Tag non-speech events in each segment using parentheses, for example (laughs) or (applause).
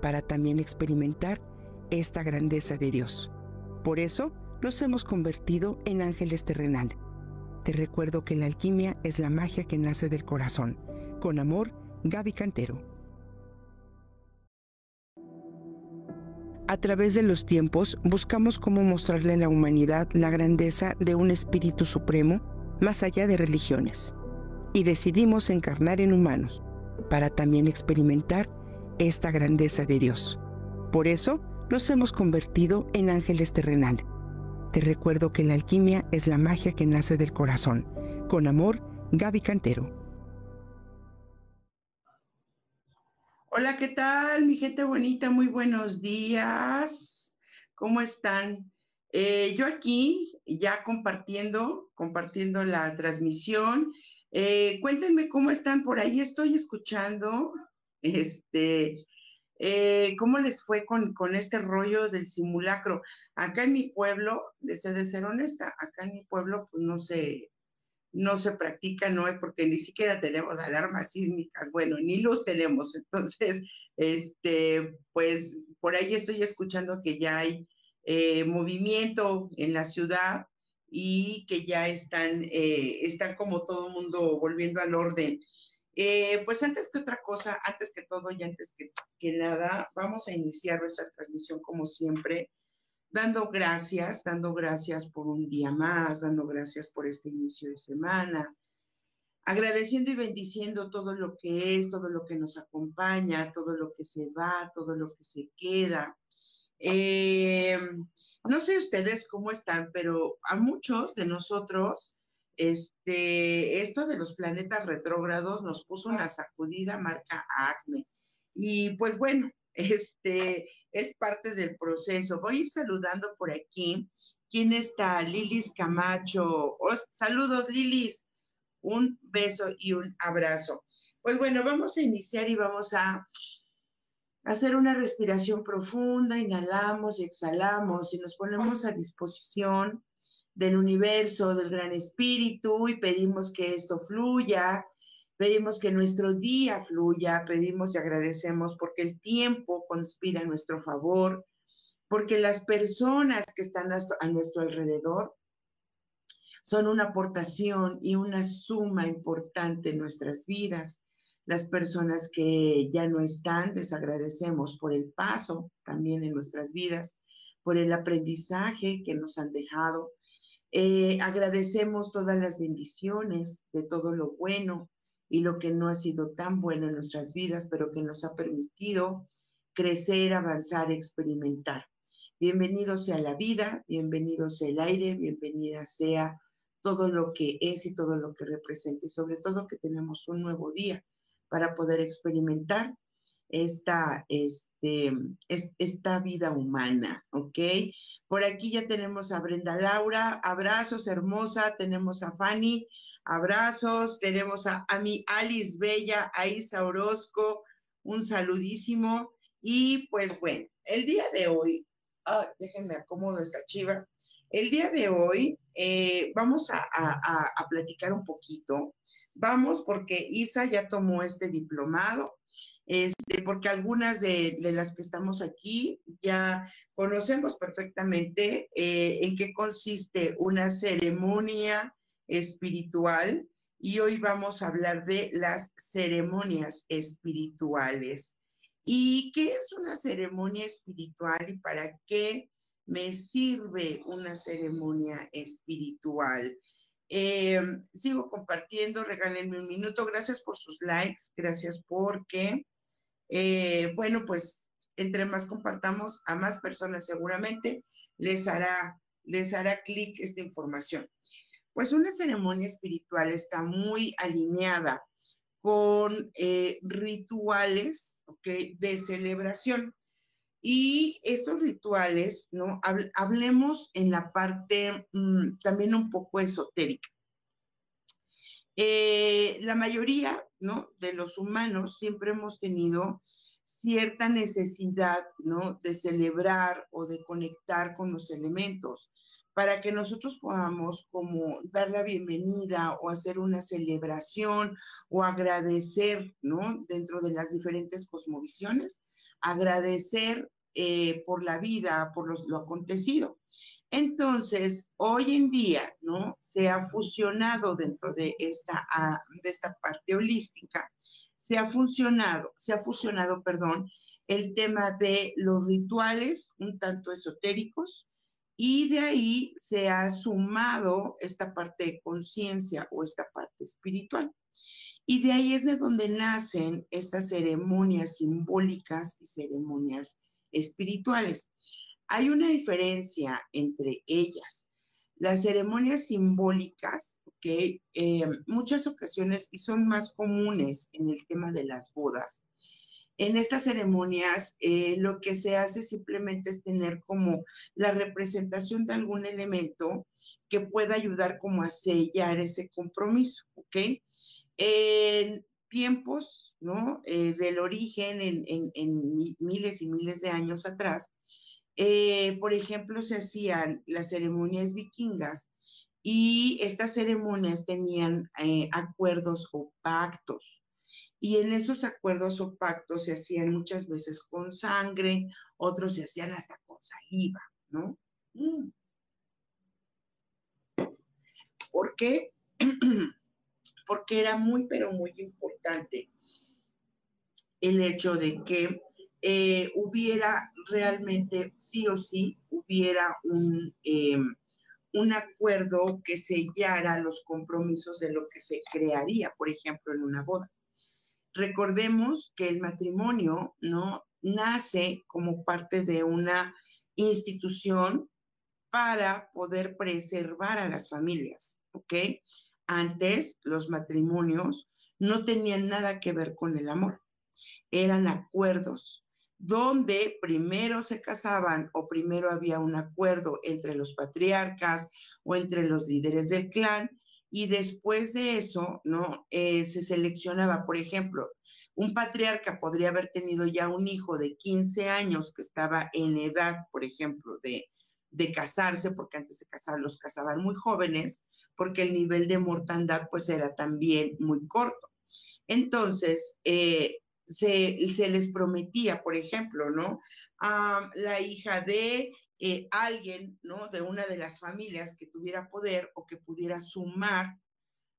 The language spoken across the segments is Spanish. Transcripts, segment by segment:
para también experimentar esta grandeza de Dios. Por eso nos hemos convertido en ángeles terrenales. Te recuerdo que la alquimia es la magia que nace del corazón. Con amor, Gaby Cantero. A través de los tiempos buscamos cómo mostrarle a la humanidad la grandeza de un espíritu supremo más allá de religiones. Y decidimos encarnar en humanos para también experimentar esta grandeza de Dios. Por eso nos hemos convertido en ángeles terrenales. Te recuerdo que la alquimia es la magia que nace del corazón. Con amor, Gaby Cantero. Hola, ¿qué tal, mi gente bonita? Muy buenos días. ¿Cómo están? Eh, yo aquí ya compartiendo, compartiendo la transmisión. Eh, cuéntenme cómo están por ahí. Estoy escuchando este, eh, ¿Cómo les fue con, este rollo del simulacro? Acá en mi pueblo, deseo de ser honesta, acá en mi pueblo pues no se, no se practica, ¿no? Porque ni siquiera tenemos alarmas sísmicas, bueno, ni luz tenemos. Entonces, este, pues por ahí estoy escuchando que ya hay eh, movimiento en la ciudad y que ya están, eh, están como todo mundo volviendo al orden. Eh, pues antes que otra cosa, antes que todo y antes que, nada, vamos a iniciar nuestra transmisión como siempre, dando gracias, dando gracias por un día más, dando gracias por este inicio de semana, agradeciendo y bendiciendo todo lo que es, todo lo que nos acompaña, todo lo que se va, todo lo que se queda. Eh, no sé ustedes cómo están, pero a muchos de nosotros este, esto de los planetas retrógrados nos puso una sacudida marca ACME. Y pues bueno, (laughs) este es parte del proceso. Voy a ir saludando por aquí. ¿Quién está? Lilis Camacho. saludos, Lilis. Un beso y un abrazo. Pues bueno, vamos a iniciar y vamos a hacer una respiración profunda. Inhalamos y exhalamos y nos ponemos a disposición del universo, del gran espíritu y pedimos que esto fluya, pedimos que nuestro día fluya, pedimos y agradecemos porque el tiempo conspira a nuestro favor, porque las personas que están a nuestro alrededor son una aportación y una suma importante en nuestras vidas. Las personas que ya no están, les agradecemos por el paso también en nuestras vidas, por el aprendizaje que nos han dejado, eh, agradecemos todas las bendiciones de todo lo bueno y lo que no ha sido tan bueno en nuestras vidas, pero que nos ha permitido crecer, avanzar, experimentar. Bienvenido sea la vida, bienvenido sea el aire, bienvenida sea todo lo que es y todo lo que representa y sobre todo que tenemos un nuevo día para poder experimentar esta, este, esta vida humana, ¿ok? Por aquí ya tenemos a Brenda Laura, abrazos, hermosa, tenemos a Fanny, abrazos, tenemos a, a mi Alice Bella, a Isa Orozco, un saludísimo. Y pues bueno, el día de hoy, ah, déjenme acomodo esta chiva. El día de hoy eh, vamos a, a, a platicar un poquito. Vamos porque Isa ya tomó este diplomado este, porque algunas de, las que estamos aquí ya conocemos perfectamente eh, en qué consiste una ceremonia espiritual y hoy vamos a hablar de las ceremonias espirituales. ¿Y qué es una ceremonia espiritual y para qué me sirve una ceremonia espiritual? Eh, sigo compartiendo, regálenme un minuto. Gracias por sus likes, gracias porque eh, bueno, pues entre más compartamos a más personas seguramente les hará, les hará clic esta información. Pues una ceremonia espiritual está muy alineada con eh, rituales de celebración. Y estos rituales, ¿no? Hablemos en la parte mm, también un poco esotérica. Eh, la mayoría, ¿no? De los humanos siempre hemos tenido cierta necesidad, ¿no? De celebrar o de conectar con los elementos para que nosotros podamos como dar la bienvenida o hacer una celebración o agradecer, ¿no? Dentro de las diferentes cosmovisiones, agradecer eh, por la vida, por lo acontecido. Entonces, hoy en día, ¿no? Se ha fusionado dentro de esta, ah, de esta parte holística, se ha funcionado, se ha fusionado, perdón, el tema de los rituales un tanto esotéricos, y de ahí se ha sumado esta parte de conciencia o esta parte espiritual. Y de ahí es de donde nacen estas ceremonias simbólicas y ceremonias espirituales. Hay una diferencia entre ellas. Las ceremonias simbólicas, que eh, muchas ocasiones y son más comunes en el tema de las bodas, en estas ceremonias eh, lo que se hace simplemente es tener como la representación de algún elemento que pueda ayudar como a sellar ese compromiso, ¿ok? En tiempos, ¿no? Eh, del origen, en, miles y miles de años atrás, eh, por ejemplo, se hacían las ceremonias vikingas y estas ceremonias tenían acuerdos o pactos, y en esos acuerdos o pactos se hacían muchas veces con sangre, otros se hacían hasta con saliva, ¿no? Mm. ¿Por qué? (clears throat) Porque era muy, pero muy importante el hecho de que eh, hubiera realmente, sí o sí, hubiera un, em, un acuerdo que sellara los compromisos de lo que se crearía, por ejemplo, en una boda. Recordemos que el matrimonio, ¿no? Nace como parte de una institución para poder preservar a las familias, ¿ok? Antes los matrimonios no tenían nada que ver con el amor, eran acuerdos donde primero se casaban o primero había un acuerdo entre los patriarcas o entre los líderes del clan y después de eso, ¿no? Eh, se seleccionaba, por ejemplo, un patriarca podría haber tenido ya un hijo de 15 años que estaba en edad, por ejemplo, de, casarse, porque antes se casaban, los casaban muy jóvenes, porque el nivel de mortandad pues era también muy corto. Entonces, eh, se, les prometía, por ejemplo, ¿no? A la hija de eh, alguien, ¿no? De una de las familias que tuviera poder o que pudiera sumar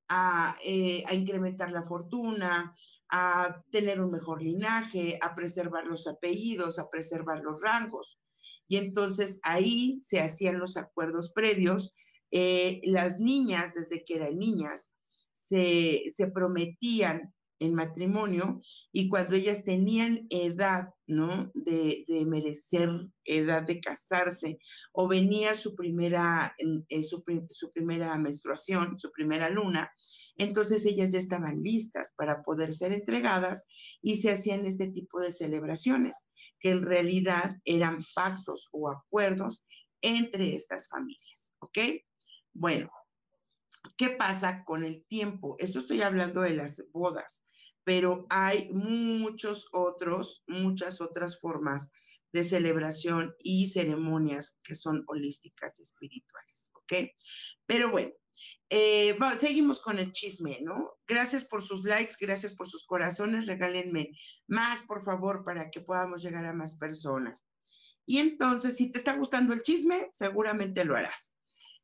a, eh, a, incrementar la fortuna, a tener un mejor linaje, a preservar los apellidos, a preservar los rangos. Y entonces ahí se hacían los acuerdos previos. Eh, las niñas, desde que eran niñas, se, se prometían en matrimonio y cuando ellas tenían edad, ¿no? De, merecer, edad de casarse, o venía su primera, eh, su, primera menstruación, su primera luna, entonces ellas ya estaban listas para poder ser entregadas y se hacían este tipo de celebraciones, que en realidad eran pactos o acuerdos entre estas familias, ¿ok? Bueno, ¿Qué pasa con el tiempo? Esto estoy hablando de las bodas, pero hay muchos otros, muchas otras formas de celebración y ceremonias que son holísticas y espirituales, ¿ok? Pero bueno, eh, seguimos con el chisme, ¿no? Gracias por sus likes, gracias por sus corazones, regálenme más, por favor, para que podamos llegar a más personas. Y entonces, si te está gustando el chisme, seguramente lo harás.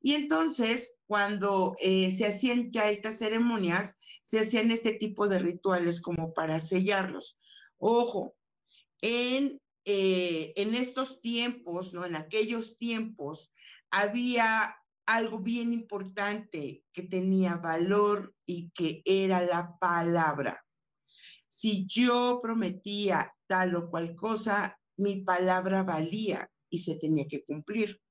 Y entonces, cuando eh, se hacían ya estas ceremonias, se hacían este tipo de rituales como para sellarlos. Ojo, en, eh, en estos tiempos, ¿no? En aquellos tiempos, había algo bien importante que tenía valor y que era la palabra. Si yo prometía tal o cual cosa, mi palabra valía y se tenía que cumplir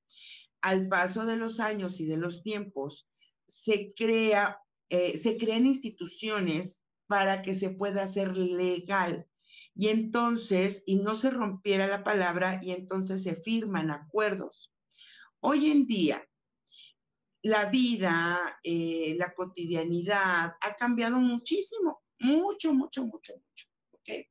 al paso de los años y de los tiempos, se, crea, eh, se crean instituciones para que se pueda hacer legal y entonces, y no se rompiera la palabra, y entonces se firman acuerdos. Hoy en día, la vida, eh, la cotidianidad ha cambiado muchísimo, mucho, mucho, mucho, mucho. ¿okay?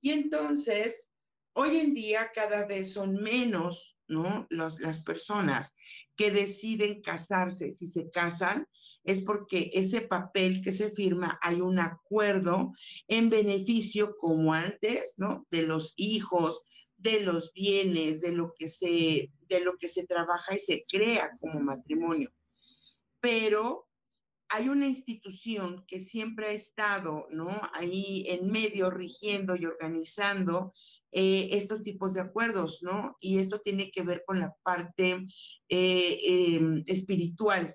Y entonces, hoy en día cada vez son menos, ¿no? las personas que deciden casarse. Si se casan, es porque ese papel que se firma hay un acuerdo en beneficio, como antes, ¿no? De los hijos, de los bienes, de lo que se, de lo que se trabaja y se crea como matrimonio. Pero hay una institución que siempre ha estado, ¿no? Ahí en medio, rigiendo y organizando eh, estos tipos de acuerdos, ¿no? Y esto tiene que ver con la parte eh, em, espiritual,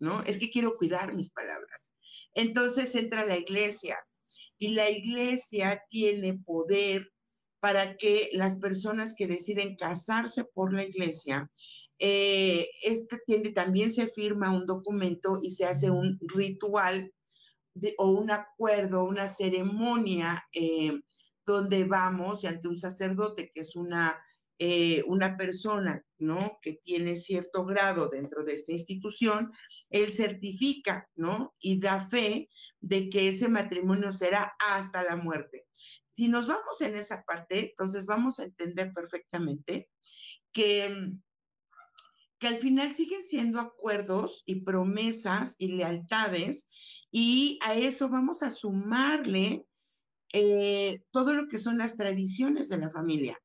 ¿no? Es que quiero cuidar mis palabras. Entonces entra la iglesia y la iglesia tiene poder para que las personas que deciden casarse por la iglesia, este tiene, también se firma un documento y se hace un ritual o un acuerdo, una ceremonia eh, donde vamos y ante un sacerdote que es una eh, una persona, ¿no? Que tiene cierto grado dentro de esta institución, él certifica, ¿no? Y da fe de que ese matrimonio será hasta la muerte. Si nos vamos en esa parte, entonces vamos a entender perfectamente que, que al final siguen siendo acuerdos y promesas y lealtades y a eso vamos a sumarle eh, todo lo que son las tradiciones de la familia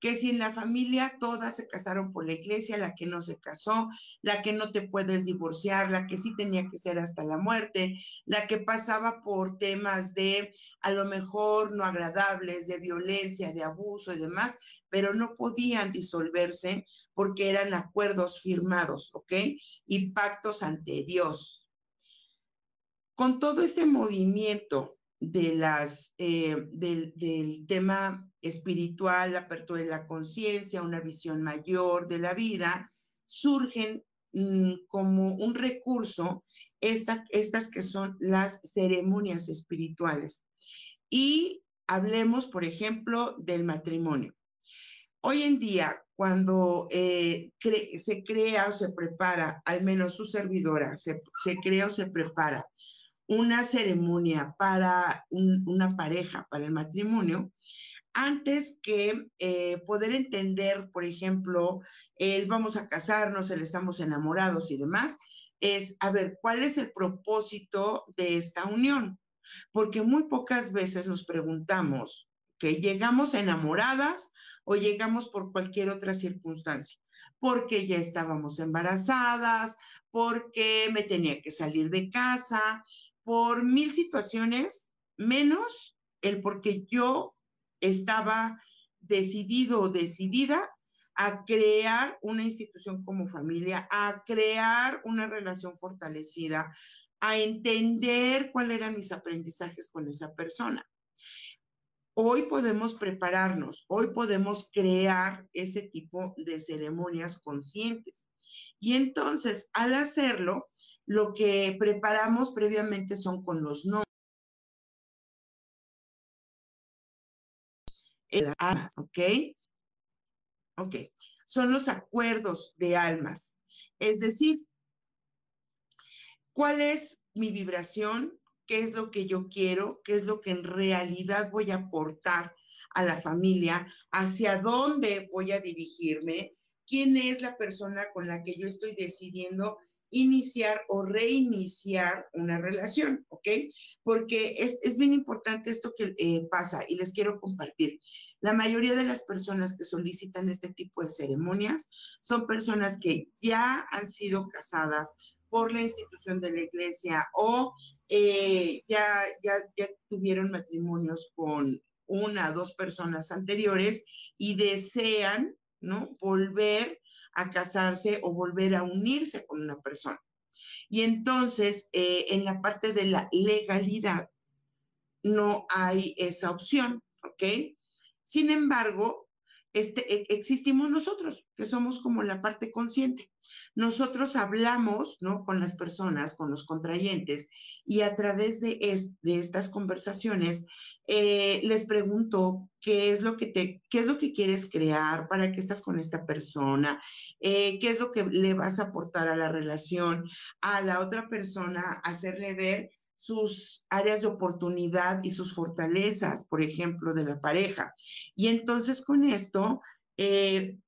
que si en la familia todas se casaron por la iglesia, la que no se casó, la que no te puedes divorciar, la que sí tenía que ser hasta la muerte, la que pasaba por temas de a lo mejor no agradables, de violencia, de abuso y demás, pero no podían disolverse porque eran acuerdos firmados, ¿ok? Y pactos ante Dios. Con todo este movimiento de las, eh, del, tema espiritual, la apertura de la conciencia, una visión mayor de la vida, surgen mm, como un recurso estas que son las ceremonias espirituales. Y hablemos, por ejemplo, del matrimonio. Hoy en día, cuando eh, se crea o se prepara, al menos su servidora, se, se crea o se prepara una ceremonia para una pareja, para el matrimonio, antes que eh, poder entender, por ejemplo, el vamos a casarnos, el estamos enamorados y demás, es, a ver, ¿cuál es el propósito de esta unión? Porque muy pocas veces nos preguntamos que llegamos enamoradas o llegamos por cualquier otra circunstancia, porque ya estábamos embarazadas, porque me tenía que salir de casa, por mil situaciones, menos el porque yo estaba decidido o decidida a crear una institución como familia, a crear una relación fortalecida, a entender cuáles eran mis aprendizajes con esa persona. Hoy podemos prepararnos, hoy podemos crear ese tipo de ceremonias conscientes. Y entonces, al hacerlo, lo que preparamos previamente son con los nombres. ¿ok? Ok, son los acuerdos de almas. Es decir, ¿cuál es mi vibración? ¿Qué es lo que yo quiero? ¿Qué es lo que en realidad voy a aportar a la familia? ¿Hacia dónde voy a dirigirme? ¿Quién es la persona con la que yo estoy decidiendo iniciar o reiniciar una relación, ¿ok? Porque es, bien importante esto que eh, pasa y les quiero compartir. La mayoría de las personas que solicitan este tipo de ceremonias son personas que ya han sido casadas por la institución de la iglesia o eh, ya, ya, ya tuvieron matrimonios con una o dos personas anteriores y desean, ¿no? Volver a casarse o volver a unirse con una persona. Y entonces, eh, en la parte de la legalidad, no hay esa opción, ¿ok? Sin embargo, este, e, existimos nosotros, que somos como la parte consciente. Nosotros hablamos, ¿no? Con las personas, con los contrayentes, y a través de, de estas conversaciones eh, les pregunto qué es lo que te, qué es lo que quieres crear, para qué estás con esta persona, eh, qué es lo que le vas a aportar a la relación, a la otra persona, hacerle ver sus áreas de oportunidad y sus fortalezas, por ejemplo, de la pareja. Y entonces con esto eh,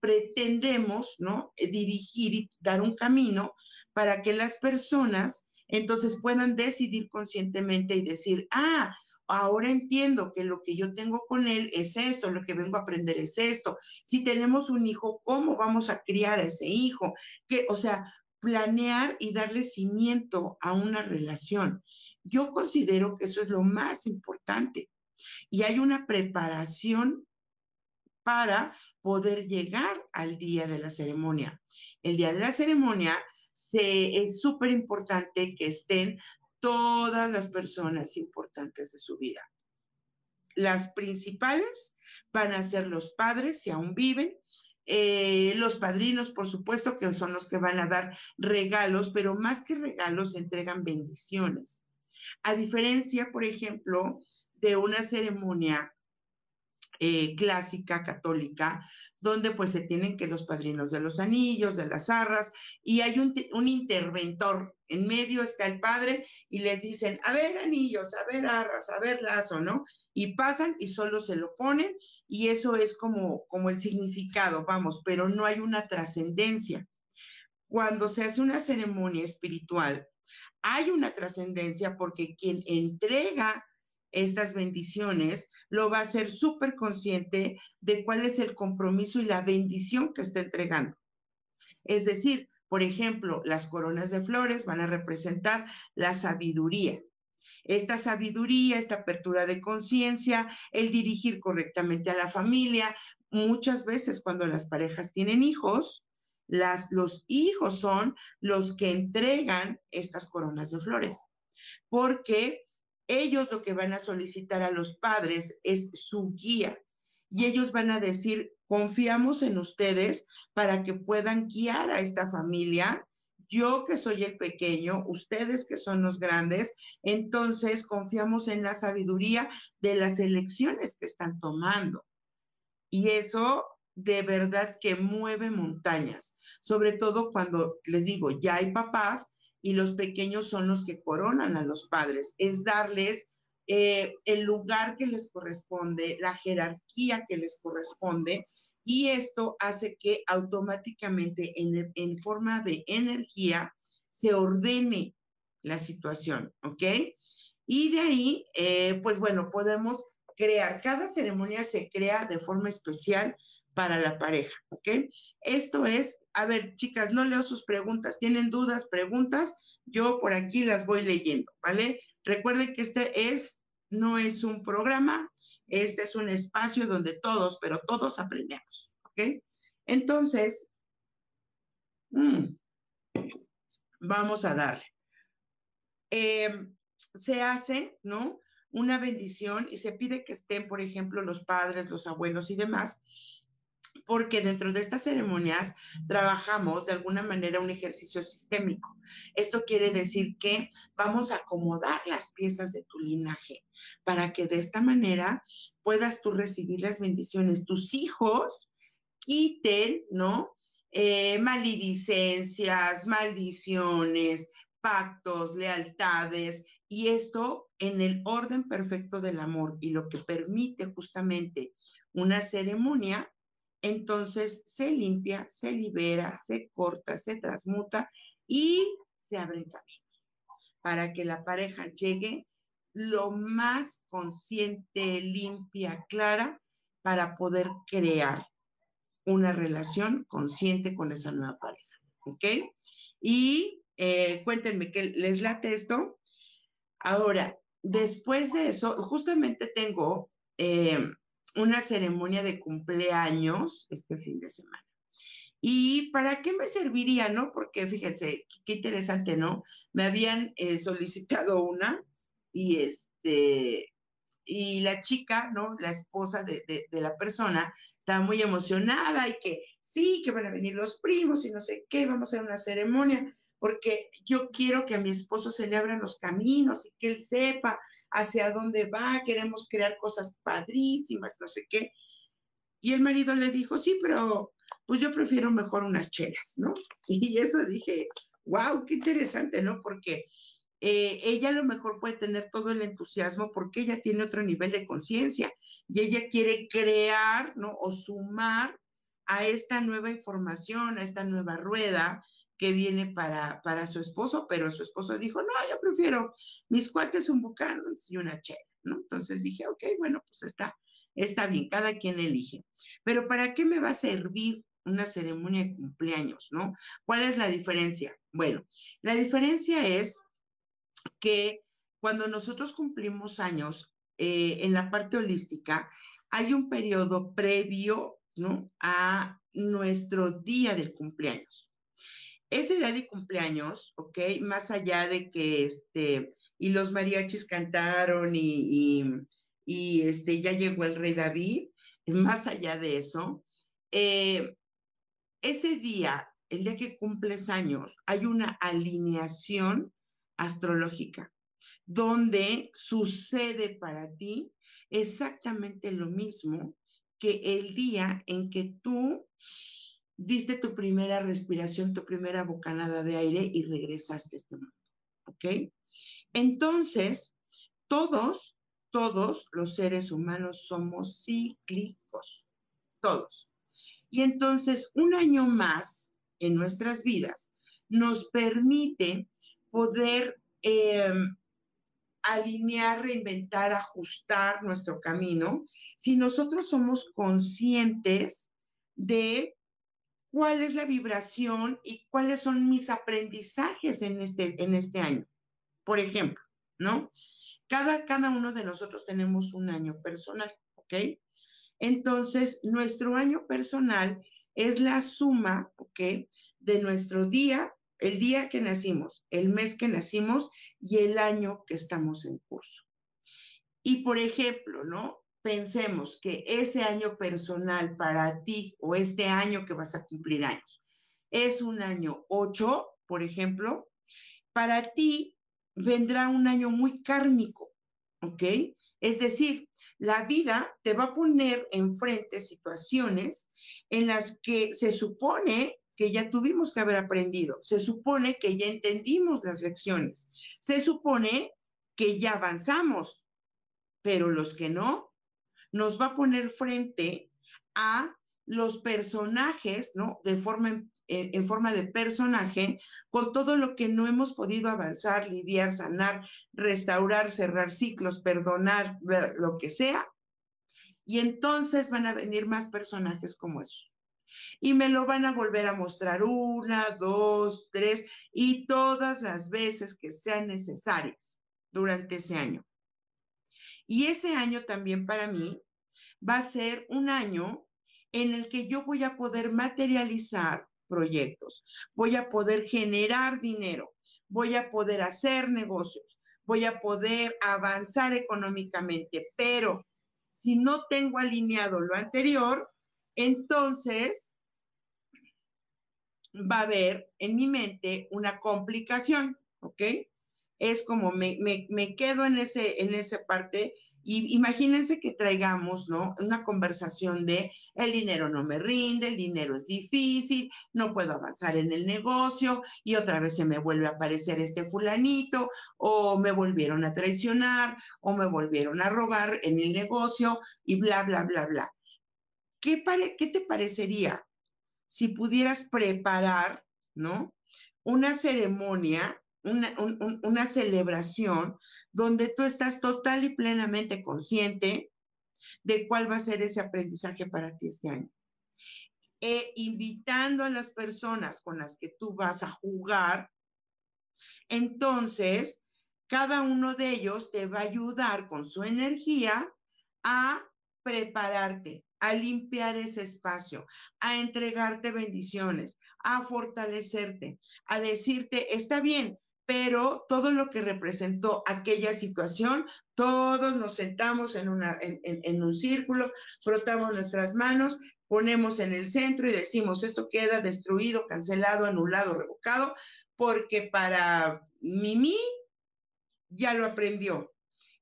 pretendemos, ¿no? Dirigir y dar un camino para que las personas entonces puedan decidir conscientemente y decir, ah, ahora entiendo que lo que yo tengo con él es esto, lo que vengo a aprender es esto. Si tenemos un hijo, ¿cómo vamos a criar a ese hijo? Que, o sea, planear y darle cimiento a una relación. Yo considero que eso es lo más importante. Y hay una preparación para poder llegar al día de la ceremonia. El día de la ceremonia se, es súper importante que estén todas las personas importantes de su vida. Las principales van a ser los padres, si aún viven, eh, los padrinos, por supuesto, que son los que van a dar regalos, pero más que regalos, entregan bendiciones. A diferencia, por ejemplo, de una ceremonia eh, clásica católica, donde pues se tienen que los padrinos de los anillos, de las arras, y hay un, un, interventor. En medio está el padre y les dicen, a ver anillos, a ver arras, a ver lazo, ¿no? Y pasan y solo se lo ponen y eso es como, como el significado, vamos, pero no hay una trascendencia. Cuando se hace una ceremonia espiritual, hay una trascendencia porque quien entrega estas bendiciones, lo va a ser súper consciente de cuál es el compromiso y la bendición que está entregando. Es decir, por ejemplo, las coronas de flores van a representar la sabiduría. Esta sabiduría, esta apertura de conciencia, el dirigir correctamente a la familia. Muchas veces cuando las parejas tienen hijos, las, los hijos son los que entregan estas coronas de flores, porque ellos lo que van a solicitar a los padres es su guía y ellos van a decir, confiamos en ustedes para que puedan guiar a esta familia. Yo que soy el pequeño, ustedes que son los grandes, entonces confiamos en la sabiduría de las elecciones que están tomando. Y eso de verdad que mueve montañas, sobre todo cuando les digo, ya hay papás y los pequeños son los que coronan a los padres, es darles eh, el lugar que les corresponde, la jerarquía que les corresponde, y esto hace que automáticamente en, forma de energía se ordene la situación, ¿ok? Y de ahí, eh, pues bueno, podemos crear, cada ceremonia se crea de forma especial para la pareja, ¿ok? Esto es, a ver, chicas, no leo sus preguntas, tienen dudas, preguntas, yo por aquí las voy leyendo, ¿vale? Recuerden que este es, no es un programa, este es un espacio donde todos, pero todos aprendemos, ¿ok? Entonces, mm, vamos a darle. Em, se hace, ¿no? Una bendición y se pide que estén, por ejemplo, los padres, los abuelos y demás, porque dentro de estas ceremonias trabajamos de alguna manera un ejercicio sistémico. Esto quiere decir que vamos a acomodar las piezas de tu linaje para que de esta manera puedas tú recibir las bendiciones. Tus hijos quiten, ¿no? Eh, maledicencias, maldiciones, pactos, lealtades, y esto en el orden perfecto del amor y lo que permite justamente una ceremonia entonces se limpia, se libera, se corta, se transmuta y se abren caminos para que la pareja llegue lo más consciente, limpia, clara, para poder crear una relación consciente con esa nueva pareja. ¿Ok? Y eh, cuéntenme que les late esto. Ahora, después de eso, justamente tengo eh, una ceremonia de cumpleaños este fin de semana. ¿Y para qué me serviría, no? Porque fíjense, qué interesante, ¿no? Me habían eh, solicitado una y este, y la chica, ¿no? La esposa de, de, la persona estaba muy emocionada y que sí, que van a venir los primos y no sé qué, vamos a hacer una ceremonia, porque yo quiero que a mi esposo se le abran los caminos y que él sepa hacia dónde va, queremos crear cosas padrísimas, no sé qué. Y el marido le dijo, sí, pero pues yo prefiero mejor unas chelas, ¿no? (laughs) Y eso dije, wow, qué interesante, ¿no? Porque eh, ella a lo mejor puede tener todo el entusiasmo porque ella tiene otro nivel de conciencia y ella quiere crear, ¿no? O sumar a esta nueva información, a esta nueva rueda que viene para, para su esposo, pero su esposo dijo, no, yo prefiero mis cuates un bucano y una chela, ¿no? Entonces dije, ok, bueno, pues está, está bien, cada quien elige. Pero ¿para qué me va a servir una ceremonia de cumpleaños, ¿no? ¿Cuál es la diferencia? Bueno, la diferencia es que cuando nosotros cumplimos años eh, en la parte holística, hay un periodo previo, ¿no? A nuestro día del cumpleaños. Ese día de cumpleaños, ¿ok? Más allá de que este, y los mariachis cantaron y, y, este, ya llegó el rey David, (laughs) más allá de eso, eh, ese día, el día que cumples años, hay una alineación astrológica donde sucede para ti exactamente lo mismo que el día en que tú diste tu primera respiración, tu primera bocanada de aire y regresaste a este mundo. ¿Ok? Entonces, todos, todos los seres humanos somos cíclicos, todos. Y entonces un año más en nuestras vidas nos permite poder em, alinear, reinventar, ajustar nuestro camino si nosotros somos conscientes de cuál es la vibración y cuáles son mis aprendizajes en este, en este año. Por ejemplo, ¿no? Cada, cada uno de nosotros tenemos un año personal, ¿ok? Entonces, nuestro año personal es la suma, ¿ok? De nuestro día, el día que nacimos, el mes que nacimos y el año que estamos en curso. Y por ejemplo, ¿no? Pensemos que ese año personal para ti o este año que vas a cumplir años es un año 8, por ejemplo, para ti vendrá un año muy kármico, ¿ok? Es decir, la vida te va a poner enfrente situaciones en las que se supone que ya tuvimos que haber aprendido, se supone que ya entendimos las lecciones, se supone que ya avanzamos, pero los que no, nos va a poner frente a los personajes, ¿no? De forma en forma de personaje con todo lo que no hemos podido avanzar, lidiar, sanar, restaurar, cerrar ciclos, perdonar, lo que sea. Y entonces van a venir más personajes como esos. Y me lo van a volver a mostrar una, dos, tres y todas las veces que sean necesarias durante ese año. Y ese año también para mí va a ser un año en el que yo voy a poder materializar proyectos, voy a poder generar dinero, voy a poder hacer negocios, voy a poder avanzar económicamente, pero si no tengo alineado lo anterior, entonces va a haber en mi mente una complicación, ¿ok? Es como me, me quedo en, ese, en esa parte y imagínense que traigamos, ¿no? Una conversación de el dinero no me rinde, el dinero es difícil, no puedo avanzar en el negocio y otra vez se me vuelve a aparecer este fulanito o me volvieron a traicionar o me volvieron a robar en el negocio y bla, bla, bla, bla. ¿Qué, qué te parecería si pudieras preparar, ¿no? Una ceremonia una, celebración donde tú estás total y plenamente consciente de cuál va a ser ese aprendizaje para ti este año. E invitando a las personas con las que tú vas a jugar, entonces cada uno de ellos te va a ayudar con su energía a prepararte, a limpiar ese espacio, a entregarte bendiciones, a fortalecerte, a decirte, está bien, pero todo lo que representó aquella situación, todos nos sentamos en, un círculo, frotamos nuestras manos, ponemos en el centro y decimos, esto queda destruido, cancelado, anulado, revocado, porque para Mimi ya lo aprendió.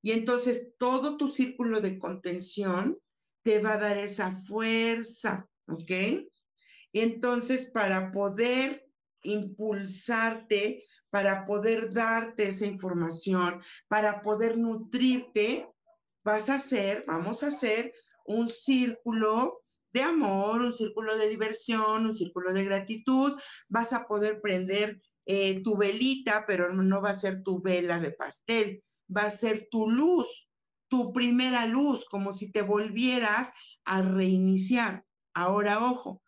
Y entonces todo tu círculo de contención te va a dar esa fuerza, ¿ok? Y entonces para poder impulsarte, para poder darte esa información, para poder nutrirte, vas a hacer, vamos a hacer un círculo de amor, un círculo de diversión, un círculo de gratitud, vas a poder prender eh, tu velita, pero no va a ser tu vela de pastel, va a ser tu luz, tu primera luz, como si te volvieras a reiniciar. Ahora, ojo,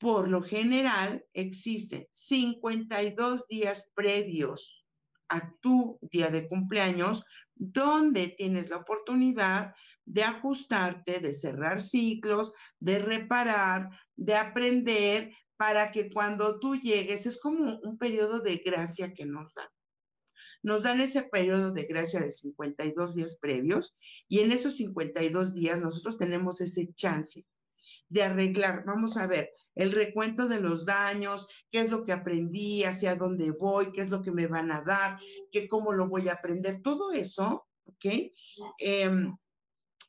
por lo general existen 52 días previos a tu día de cumpleaños donde tienes la oportunidad de ajustarte, de cerrar ciclos, de reparar, de aprender para que cuando tú llegues, es como un periodo de gracia que nos dan. Nos dan ese periodo de gracia de 52 días previos y en esos 52 días nosotros tenemos ese chance de arreglar. Vamos a ver el recuento de los daños, qué es lo que aprendí, hacia dónde voy, qué es lo que me van a dar, qué cómo lo voy a aprender. Todo eso, ¿ok? Em,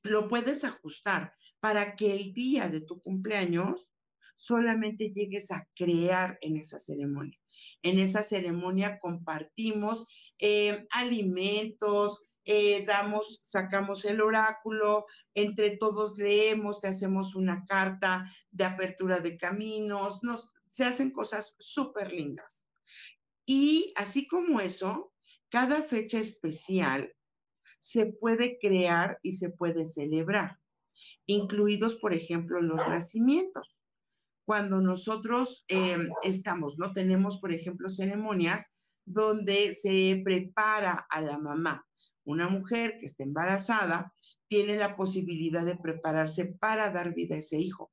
lo puedes ajustar para que el día de tu cumpleaños solamente llegues a crear en esa ceremonia. En esa ceremonia compartimos em, alimentos, eh, damos, sacamos el oráculo, entre todos leemos, te hacemos una carta de apertura de caminos, nos, se hacen cosas súper lindas. Y así como eso, cada fecha especial se puede crear y se puede celebrar, incluidos, por ejemplo, los nacimientos. Cuando nosotros eh, estamos, ¿no? Tenemos, por ejemplo, ceremonias donde se prepara a la mamá una mujer que está embarazada tiene la posibilidad de prepararse para dar vida a ese hijo.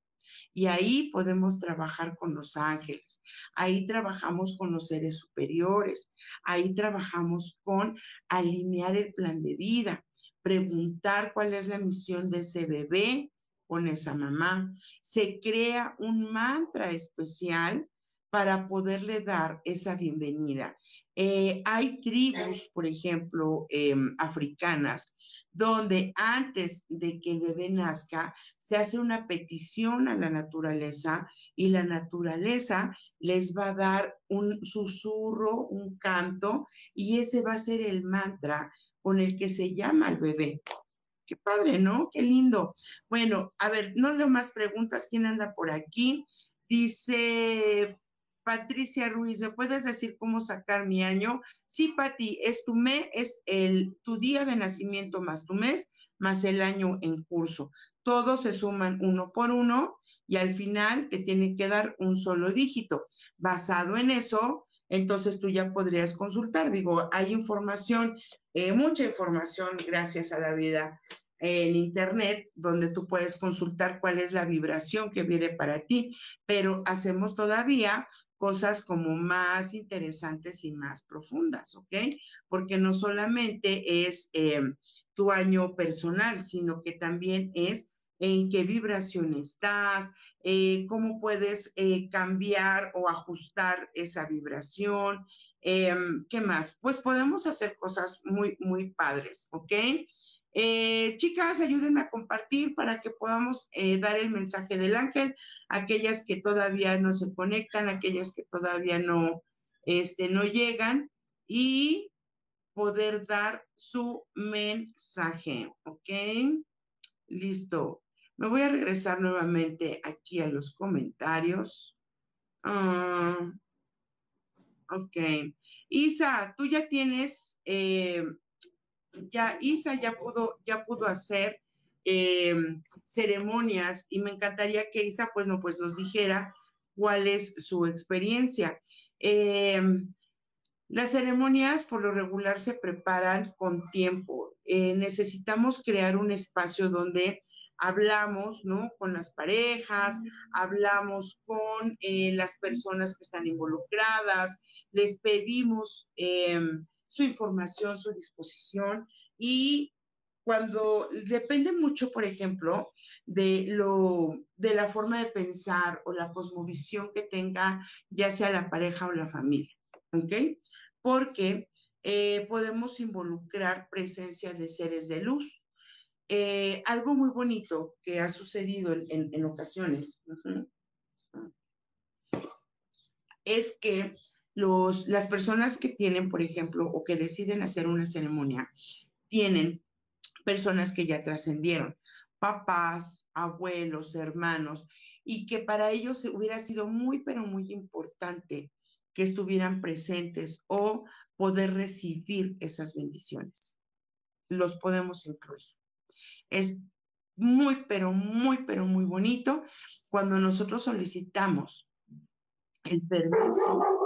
Y ahí podemos trabajar con los ángeles, ahí trabajamos con los seres superiores, ahí trabajamos con alinear el plan de vida, preguntar cuál es la misión de ese bebé con esa mamá. Se crea un mantra especial para poderle dar esa bienvenida. Eh, hay tribus, por ejemplo, em, africanas, donde antes de que el bebé nazca, se hace una petición a la naturaleza y la naturaleza les va a dar un susurro, un canto, y ese va a ser el mantra con el que se llama al bebé. Qué padre, ¿no? Qué lindo. Bueno, a ver, no leo más preguntas. ¿Quién anda por aquí? Dice Patricia Ruiz, ¿me puedes decir cómo sacar mi año? Sí, Pati, es tu mes, es el, tu día de nacimiento más tu mes, más el año en curso. Todos se suman uno por uno y al final te tiene que dar un solo dígito. Basado en eso, entonces tú ya podrías consultar. Digo, hay información, eh, mucha información gracias a la vida en internet donde tú puedes consultar cuál es la vibración que viene para ti, pero hacemos todavía cosas como más interesantes y más profundas, ¿ok? Porque no solamente es em, tu año personal, sino que también es en qué vibración estás, eh, cómo puedes eh, cambiar o ajustar esa vibración. Em, ¿Qué más? Pues podemos hacer cosas muy, muy padres, ¿ok? Eh, chicas, ayúdenme a compartir para que podamos eh, dar el mensaje del ángel aquellas que todavía no se conectan, aquellas que todavía no, este, no llegan y poder dar su mensaje, ¿ok? Listo. Me voy a regresar nuevamente aquí a los comentarios. Ah, ok. Isa, tú ya tienes eh, ya Isa ya pudo, ya pudo hacer eh, ceremonias y me encantaría que Isa pues, no, pues nos dijera cuál es su experiencia. Eh, las ceremonias por lo regular se preparan con tiempo. Eh, necesitamos crear un espacio donde hablamos, ¿no? Con las parejas, hablamos con eh, las personas que están involucradas, les pedimos em, su información, su disposición y cuando depende mucho, por ejemplo, de lo de la forma de pensar o la cosmovisión que tenga ya sea la pareja o la familia, ¿ok? Porque eh, podemos involucrar presencia de seres de luz, eh, algo muy bonito que ha sucedido en, ocasiones es que las personas que tienen, por ejemplo, o que deciden hacer una ceremonia, tienen personas que ya trascendieron, papás, abuelos, hermanos, y que para ellos hubiera sido muy, pero muy importante que estuvieran presentes o poder recibir esas bendiciones. Los podemos incluir. Es muy, pero muy, pero muy bonito cuando nosotros solicitamos el permiso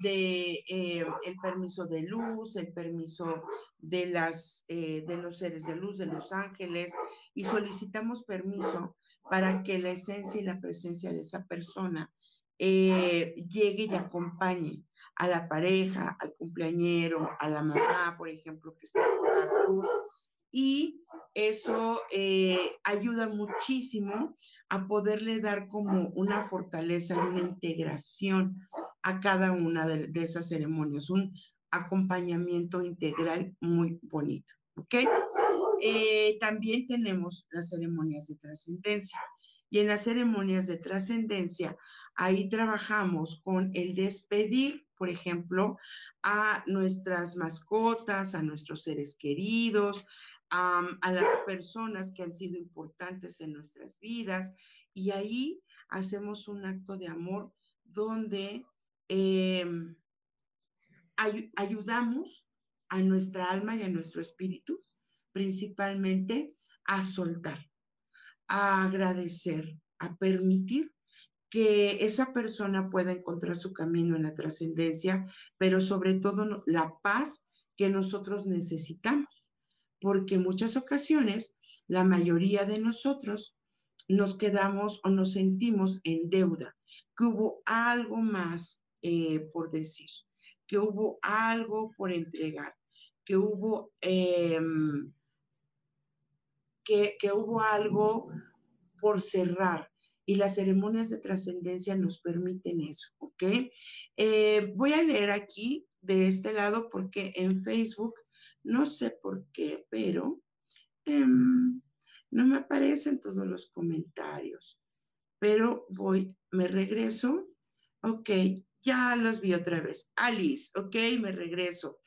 de eh, el permiso de luz, el permiso de las eh, de los seres de luz, de los ángeles, y solicitamos permiso para que la esencia y la presencia de esa persona eh, llegue y acompañe a la pareja, al cumpleañero, a la mamá, por ejemplo, que está con la luz, y eso eh, ayuda muchísimo a poderle dar como una fortaleza y una integración a cada una de, esas ceremonias, un acompañamiento integral muy bonito. ¿Ok? Eh, también tenemos las ceremonias de trascendencia. Y en las ceremonias de trascendencia, ahí trabajamos con el despedir, por ejemplo, a nuestras mascotas, a nuestros seres queridos, a las personas que han sido importantes en nuestras vidas. Y ahí hacemos un acto de amor donde em, ayudamos a nuestra alma y a nuestro espíritu principalmente a soltar, a agradecer, a permitir que esa persona pueda encontrar su camino en la trascendencia, pero sobre todo la paz que nosotros necesitamos porque en muchas ocasiones la mayoría de nosotros nos quedamos o nos sentimos en deuda, que hubo algo más eh, por decir, que hubo algo por entregar, que hubo, em, que, hubo algo por cerrar. Y las ceremonias de trascendencia nos permiten eso, ¿ok? Eh, voy a leer aquí de este lado porque en Facebook no sé por qué, pero em, no me aparecen todos los comentarios. Pero voy, me regreso. Ok, ya los vi otra vez. Alice, ok, me regreso.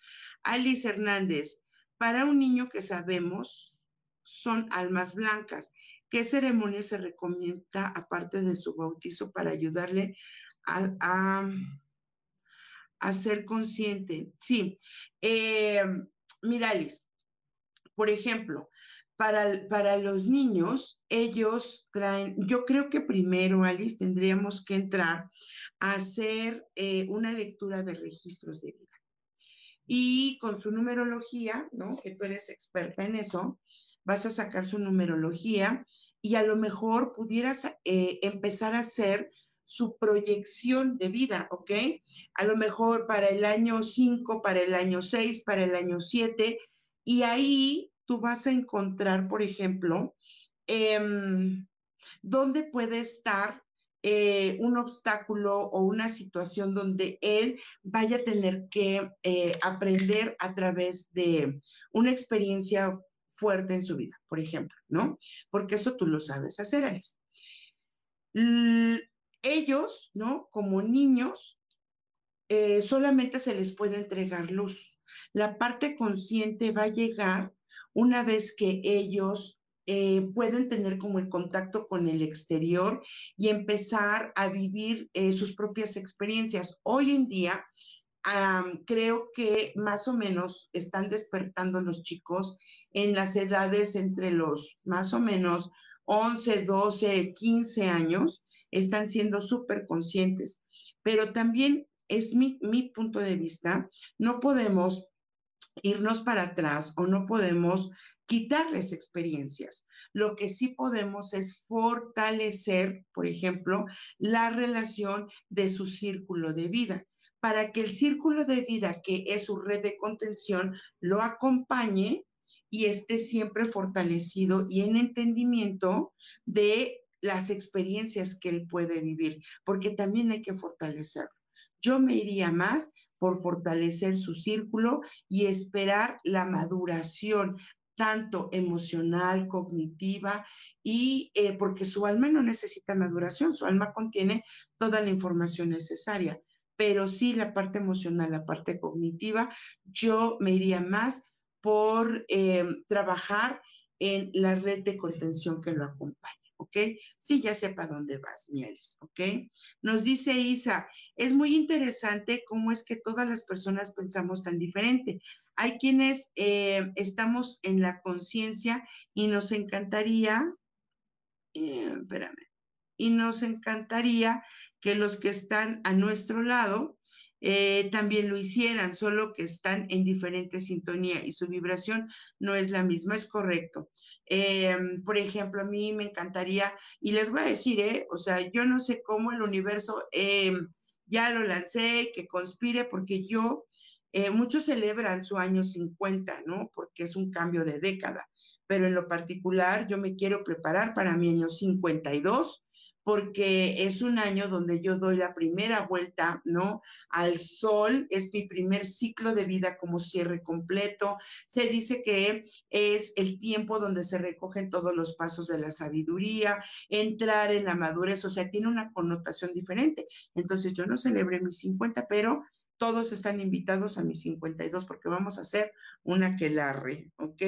Alice Hernández, para un niño que sabemos son almas blancas, ¿qué ceremonia se recomienda aparte de su bautizo para ayudarle a, a, ser consciente? Sí, eh, mira, Alice, por ejemplo, para, para, los niños, ellos traen, yo creo que primero, Alice, tendríamos que entrar a hacer eh, una lectura de registros de vida. Y con su numerología, ¿no? Que tú eres experta en eso, vas a sacar su numerología y a lo mejor pudieras eh, empezar a hacer su proyección de vida, ¿ok? A lo mejor para el año 5, para el año 6, para el año 7, y ahí tú vas a encontrar, por ejemplo, em, dónde puede estar eh, un obstáculo o una situación donde él vaya a tener que eh, aprender a través de una experiencia fuerte en su vida, por ejemplo, ¿no? Porque eso tú lo sabes hacer, Alex ellos, ¿no? Como niños, eh, solamente se les puede entregar luz. La parte consciente va a llegar una vez que ellos eh, pueden tener como el contacto con el exterior y empezar a vivir eh, sus propias experiencias. Hoy en día, creo que más o menos están despertando los chicos en las edades entre los más o menos 11, 12, 15 años están siendo súper conscientes. Pero también es mi, punto de vista, no podemos irnos para atrás o no podemos quitarles experiencias. Lo que sí podemos es fortalecer, por ejemplo, la relación de su círculo de vida, para que el círculo de vida, que es su red de contención, lo acompañe y esté siempre fortalecido y en entendimiento de las experiencias que él puede vivir, porque también hay que fortalecerlo. Yo me iría más por fortalecer su círculo y esperar la maduración tanto emocional, cognitiva, y eh, porque su alma no necesita maduración, su alma contiene toda la información necesaria, pero sí la parte emocional, la parte cognitiva, yo me iría más por eh, trabajar en la red de contención que lo acompaña. ¿Ok? Sí, ya sepa dónde vas, Mieles, ¿ok? Nos dice Isa, es muy interesante cómo es que todas las personas pensamos tan diferente. Hay quienes eh, estamos en la conciencia y nos encantaría, eh, espérame, y nos encantaría que los que están a nuestro lado eh, también lo hicieran, solo que están en diferente sintonía y su vibración no es la misma, es correcto. Em, por ejemplo, a mí me encantaría, y les voy a decir, ¿eh? o sea, yo no sé cómo el universo em, ya lo lancé, que conspire, porque yo, eh, muchos celebran su año 50, ¿no? Porque es un cambio de década, pero en lo particular yo me quiero preparar para mi año 52 porque es un año donde yo doy la primera vuelta, ¿no? Al sol, es mi primer ciclo de vida como cierre completo. Se dice que es el tiempo donde se recogen todos los pasos de la sabiduría, entrar en la madurez, o sea, tiene una connotación diferente. Entonces yo no celebré mis 50, pero todos están invitados a mis 52 porque vamos a hacer una quelarre, ¿ok?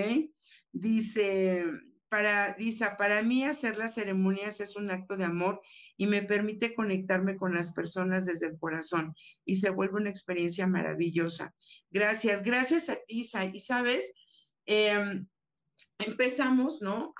Dice, para Lisa, para mí hacer las ceremonias es un acto de amor y me permite conectarme con las personas desde el corazón y se vuelve una experiencia maravillosa. Gracias, gracias a Lisa. Y sabes, em, empezamos, ¿no?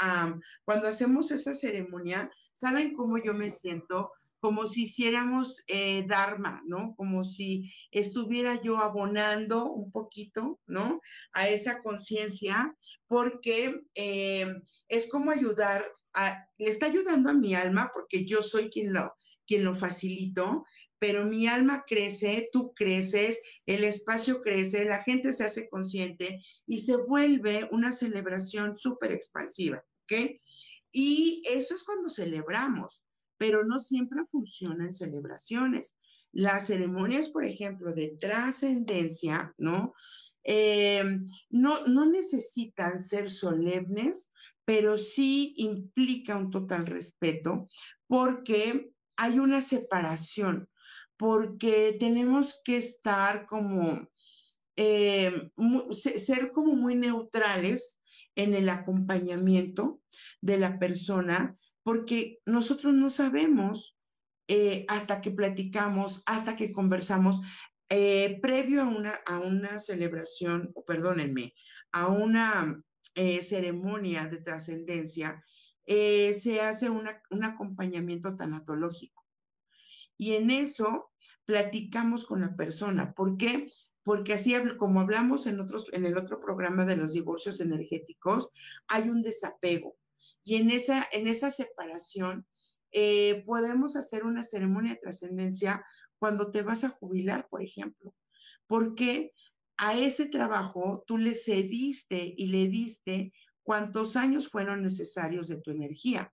cuando hacemos esa ceremonia, ¿saben cómo yo me siento? Como si hiciéramos eh, Dharma, ¿no? Como si estuviera yo abonando un poquito, ¿no? A esa conciencia, porque eh, es como ayudar, a, está ayudando a mi alma, porque yo soy quien lo, quien lo facilito, pero mi alma crece, tú creces, el espacio crece, la gente se hace consciente y se vuelve una celebración súper expansiva, ¿ok? Y eso es cuando celebramos pero no siempre funciona en celebraciones. Las ceremonias, por ejemplo, de trascendencia, ¿no? Eh, ¿no? No necesitan ser solemnes, pero sí implica un total respeto porque hay una separación, porque tenemos que estar como, eh, ser como muy neutrales en el acompañamiento de la persona porque nosotros no sabemos eh, hasta que platicamos, hasta que conversamos, eh, previo a una, a una celebración, perdónenme, a una eh, ceremonia de trascendencia, se hace un acompañamiento tanatológico. Y en eso platicamos con la persona. ¿Por qué? Porque así como hablamos en, otros, en el otro programa de los divorcios energéticos, hay un desapego y en esa, en esa separación eh, podemos hacer una ceremonia de trascendencia cuando te vas a jubilar, por ejemplo, porque a ese trabajo tú le cediste y le diste cuántos años fueron necesarios de tu energía.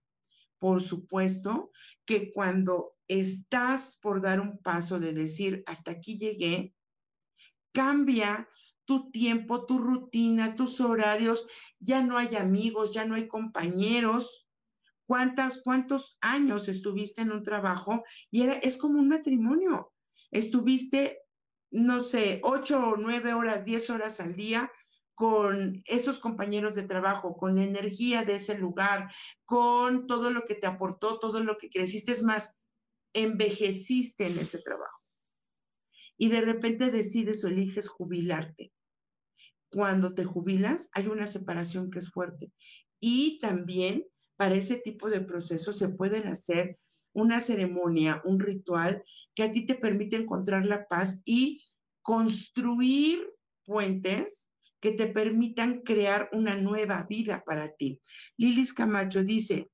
Por supuesto que cuando estás por dar un paso de decir, hasta aquí llegué, cambia tu tiempo, tu rutina, tus horarios, ya no hay amigos, ya no hay compañeros. ¿Cuántas, ¿Cuántos años estuviste en un trabajo? Y era, es como un matrimonio. Estuviste, no sé, ocho o nueve horas, diez horas al día con esos compañeros de trabajo, con la energía de ese lugar, con todo lo que te aportó, todo lo que creciste. Es más, envejeciste en ese trabajo y de repente decides o eliges jubilarte. Cuando te jubilas, hay una separación que es fuerte. Y también para ese tipo de procesos se pueden hacer una ceremonia, un ritual que a ti te permite encontrar la paz y construir puentes que te permitan crear una nueva vida para ti. Lilis Camacho dice,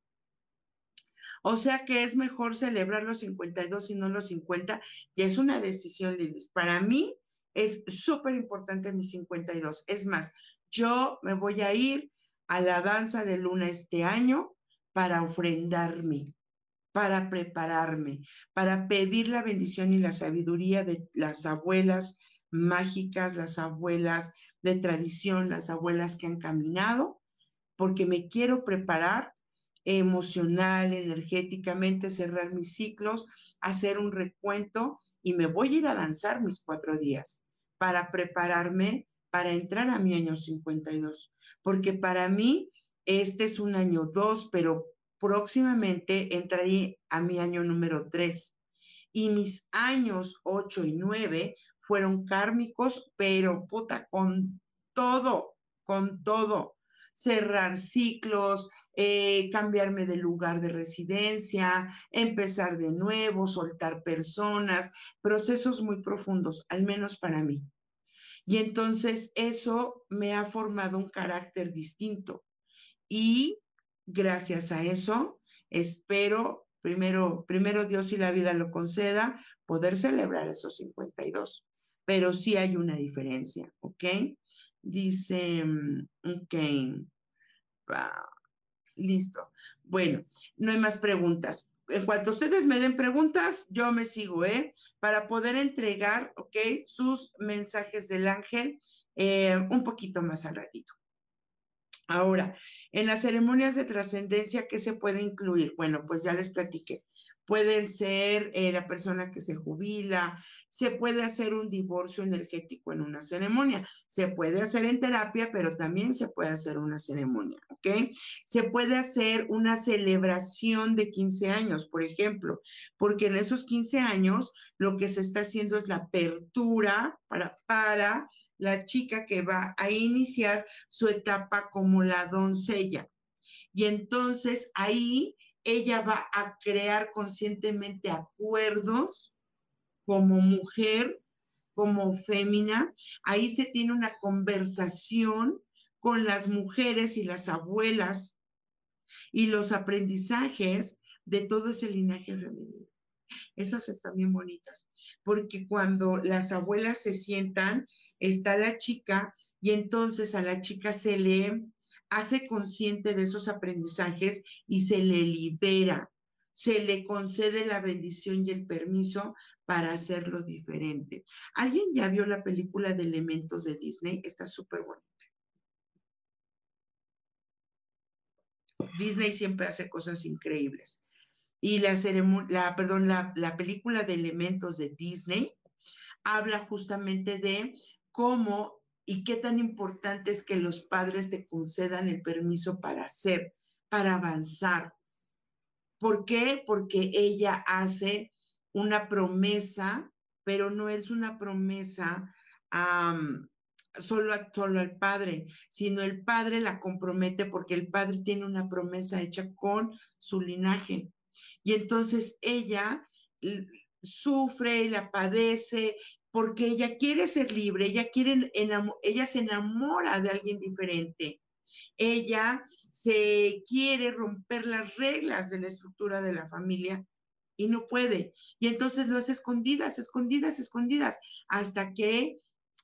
o sea que es mejor celebrar los 52 y no los 50, y es una decisión, Lilis. Para mí es súper importante mis 52. Es más, yo me voy a ir a la danza de luna este año para ofrendarme, para prepararme, para pedir la bendición y la sabiduría de las abuelas mágicas, las abuelas de tradición, las abuelas que han caminado, porque me quiero preparar emocional, energéticamente, cerrar mis ciclos, hacer un recuento y me voy a ir a danzar mis cuatro días para prepararme para entrar a mi año 52, porque para mí este es un año dos, pero próximamente entraré a mi año número tres. Y mis años ocho y nueve fueron kármicos, pero puta, con todo, con todo. Cerrar ciclos, eh, cambiarme de lugar de residencia, empezar de nuevo, soltar personas, procesos muy profundos, al menos para mí. Y entonces eso me ha formado un carácter distinto. Y gracias a eso, espero, primero, primero Dios y la vida lo conceda, poder celebrar esos 52. Pero sí hay una diferencia, ¿ok? Dice, mm, ok, listo. Bueno, no hay más preguntas. En cuanto ustedes me den preguntas, yo me sigo, ¿eh? para poder entregar, ¿ok? Sus mensajes del ángel eh, un poquito más al ratito. Ahora, en las ceremonias de trascendencia, ¿qué se puede incluir? Bueno, pues ya les platiqué pueden ser eh, la persona que se jubila, se puede hacer un divorcio energético en una ceremonia, se puede hacer en terapia, pero también se puede hacer una ceremonia, ¿ok? Se puede hacer una celebración de 15 años, por ejemplo, porque en esos 15 años lo que se está haciendo es la apertura para, para la chica que va a iniciar su etapa como la doncella. Y entonces ahí ella va a crear conscientemente acuerdos como mujer, como fémina. Ahí se tiene una conversación con las mujeres y las abuelas y los aprendizajes de todo ese linaje femenino. Esas están bien bonitas, porque cuando las abuelas se sientan, está la chica y entonces a la chica se le hace consciente de esos aprendizajes y se le libera, se le concede la bendición y el permiso para hacerlo diferente. ¿Alguien ya vio la película de elementos de Disney? Está súper bonita. Disney siempre hace cosas increíbles. Y la, la, película de elementos de Disney habla justamente de cómo y qué tan importante es que los padres te concedan el permiso para hacer, para avanzar. ¿Por qué? Porque ella hace una promesa, pero no es una promesa solo, solo al padre, sino el padre la compromete porque el padre tiene una promesa hecha con su linaje. Y entonces ella sufre, la padece porque ella quiere ser libre, ella, quiere ella se enamora de alguien diferente. Ella se quiere romper las reglas de la estructura de la familia y no puede. Y entonces lo hace escondidas, escondidas, escondidas, hasta que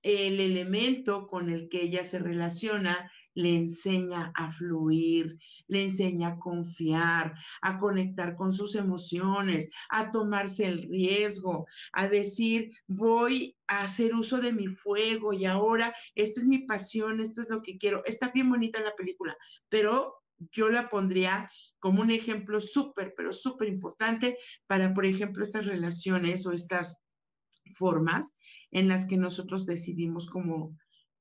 el elemento con el que ella se relaciona le enseña a fluir, le enseña a confiar, a conectar con sus emociones, a tomarse el riesgo, a decir, voy a hacer uso de mi fuego y ahora esta es mi pasión, esto es lo que quiero. Está bien bonita la película, pero yo la pondría como un ejemplo súper, pero súper importante para, por ejemplo, estas relaciones o estas formas en las que nosotros decidimos como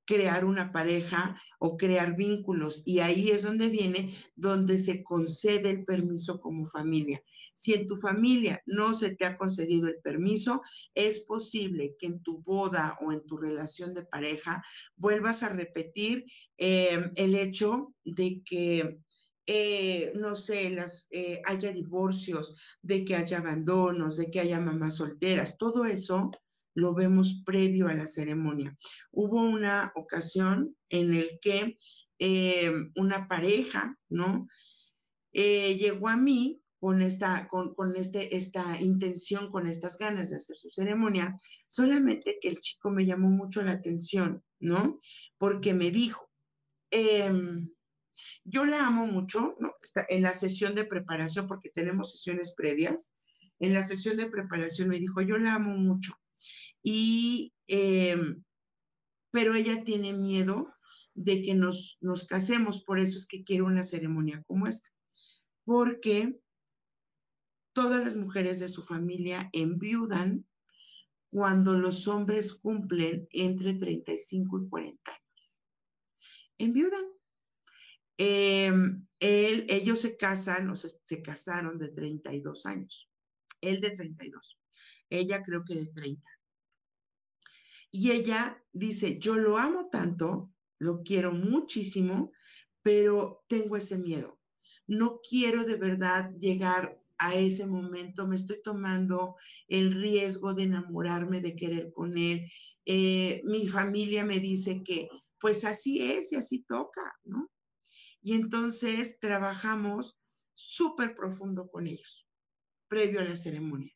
crear una pareja o crear vínculos. Y ahí es donde viene, donde se concede el permiso como familia. Si en tu familia no se te ha concedido el permiso, es posible que en tu boda o en tu relación de pareja vuelvas a repetir eh, el hecho de que eh, no sé, las, eh, haya divorcios, de que haya abandonos, de que haya mamás solteras, todo eso lo vemos previo a la ceremonia. Hubo una ocasión en el que eh, una pareja, ¿no? Eh, llegó a mí con esta, con, este, esta intención, con estas ganas de hacer su ceremonia, solamente que el chico me llamó mucho la atención, ¿no? Porque me dijo, em, yo la amo mucho, ¿no? en la sesión de preparación, porque tenemos sesiones previas, en la sesión de preparación me dijo, yo la amo mucho. Y, em, pero ella tiene miedo de que nos, nos casemos, por eso es que quiero una ceremonia como esta. Porque todas las mujeres de su familia enviudan cuando los hombres cumplen entre 35 y 40 años. Enviudan. Em, él, ellos se casan, o sea, se casaron de 32 años. Él de 32. Ella creo que de 30. Y ella dice, yo lo amo tanto, lo quiero muchísimo, pero tengo ese miedo. No quiero de verdad llegar a ese momento, me estoy tomando el riesgo de enamorarme, de querer con él. Eh, mi familia me dice que pues así es y así toca, ¿no? Y entonces trabajamos súper profundo con ellos, previo a la ceremonia.